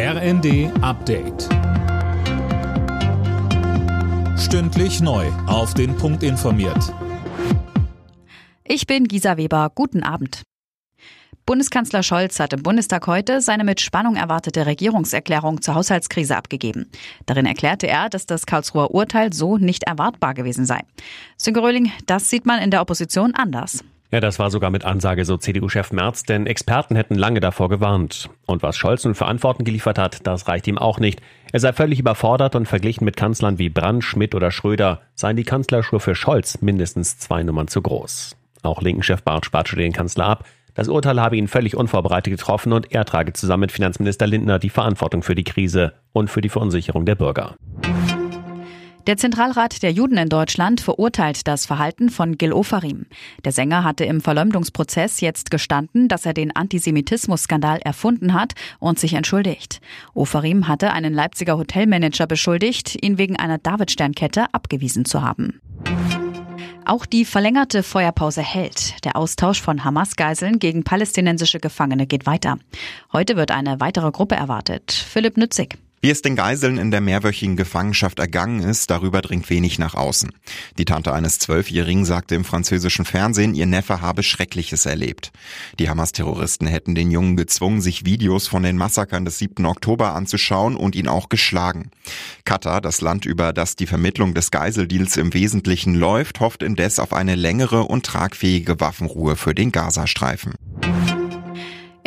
RND Update. Stündlich neu. Auf den Punkt informiert. Ich bin Gisa Weber. Guten Abend. Bundeskanzler Scholz hat im Bundestag heute seine mit Spannung erwartete Regierungserklärung zur Haushaltskrise abgegeben. Darin erklärte er, dass das Karlsruher Urteil so nicht erwartbar gewesen sei. Sönke Röhling, das sieht man in der Opposition anders. Ja, das war sogar mit Ansage so CDU-Chef Merz, denn Experten hätten lange davor gewarnt. Und was Scholz nun für Antworten geliefert hat, das reicht ihm auch nicht. Er sei völlig überfordert und verglichen mit Kanzlern wie Brandt, Schmidt oder Schröder seien die Kanzlerschuhe für Scholz mindestens zwei Nummern zu groß. Auch linken Chef Bartsch batschte den Kanzler ab. Das Urteil habe ihn völlig unvorbereitet getroffen und er trage zusammen mit Finanzminister Lindner die Verantwortung für die Krise und für die Verunsicherung der Bürger. Der Zentralrat der Juden in Deutschland verurteilt das Verhalten von Gil Ofarim. Der Sänger hatte im Verleumdungsprozess jetzt gestanden, dass er den Antisemitismus-Skandal erfunden hat und sich entschuldigt. Ofarim hatte einen Leipziger Hotelmanager beschuldigt, ihn wegen einer Davidsternkette abgewiesen zu haben. Auch die verlängerte Feuerpause hält. Der Austausch von Hamas-Geiseln gegen palästinensische Gefangene geht weiter. Heute wird eine weitere Gruppe erwartet. Philipp Nützig. Wie es den Geiseln in der mehrwöchigen Gefangenschaft ergangen ist, darüber dringt wenig nach außen. Die Tante eines Zwölfjährigen sagte im französischen Fernsehen, ihr Neffe habe Schreckliches erlebt. Die Hamas-Terroristen hätten den Jungen gezwungen, sich Videos von den Massakern des 7. Oktober anzuschauen und ihn auch geschlagen. Katar, das Land, über das die Vermittlung des Geiseldeals im Wesentlichen läuft, hofft indes auf eine längere und tragfähige Waffenruhe für den Gazastreifen.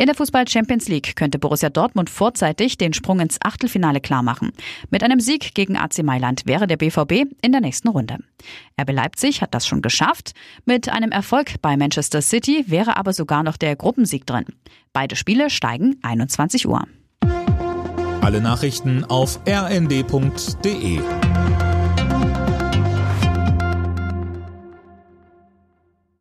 In der Fußball Champions League könnte Borussia Dortmund vorzeitig den Sprung ins Achtelfinale klarmachen. Mit einem Sieg gegen AC Mailand wäre der BVB in der nächsten Runde. RB Leipzig hat das schon geschafft. Mit einem Erfolg bei Manchester City wäre aber sogar noch der Gruppensieg drin. Beide Spiele steigen 21 Uhr. Alle Nachrichten auf rnd.de